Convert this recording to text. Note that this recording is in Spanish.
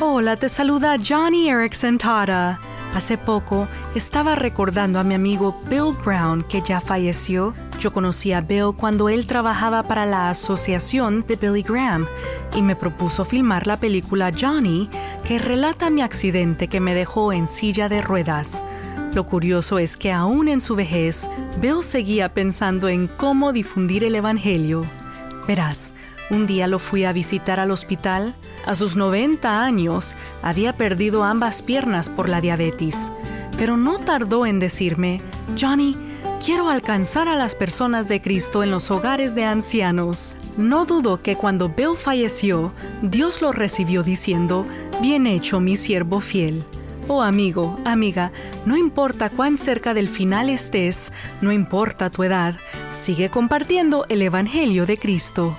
Hola, te saluda Johnny Erickson Tara. Hace poco estaba recordando a mi amigo Bill Brown que ya falleció. Yo conocí a Bill cuando él trabajaba para la asociación de Billy Graham y me propuso filmar la película Johnny que relata mi accidente que me dejó en silla de ruedas. Lo curioso es que aún en su vejez, Bill seguía pensando en cómo difundir el Evangelio. Verás, un día lo fui a visitar al hospital. A sus 90 años había perdido ambas piernas por la diabetes, pero no tardó en decirme, Johnny, quiero alcanzar a las personas de Cristo en los hogares de ancianos. No dudo que cuando Bill falleció, Dios lo recibió diciendo, Bien hecho, mi siervo fiel. Oh amigo, amiga, no importa cuán cerca del final estés, no importa tu edad, sigue compartiendo el Evangelio de Cristo.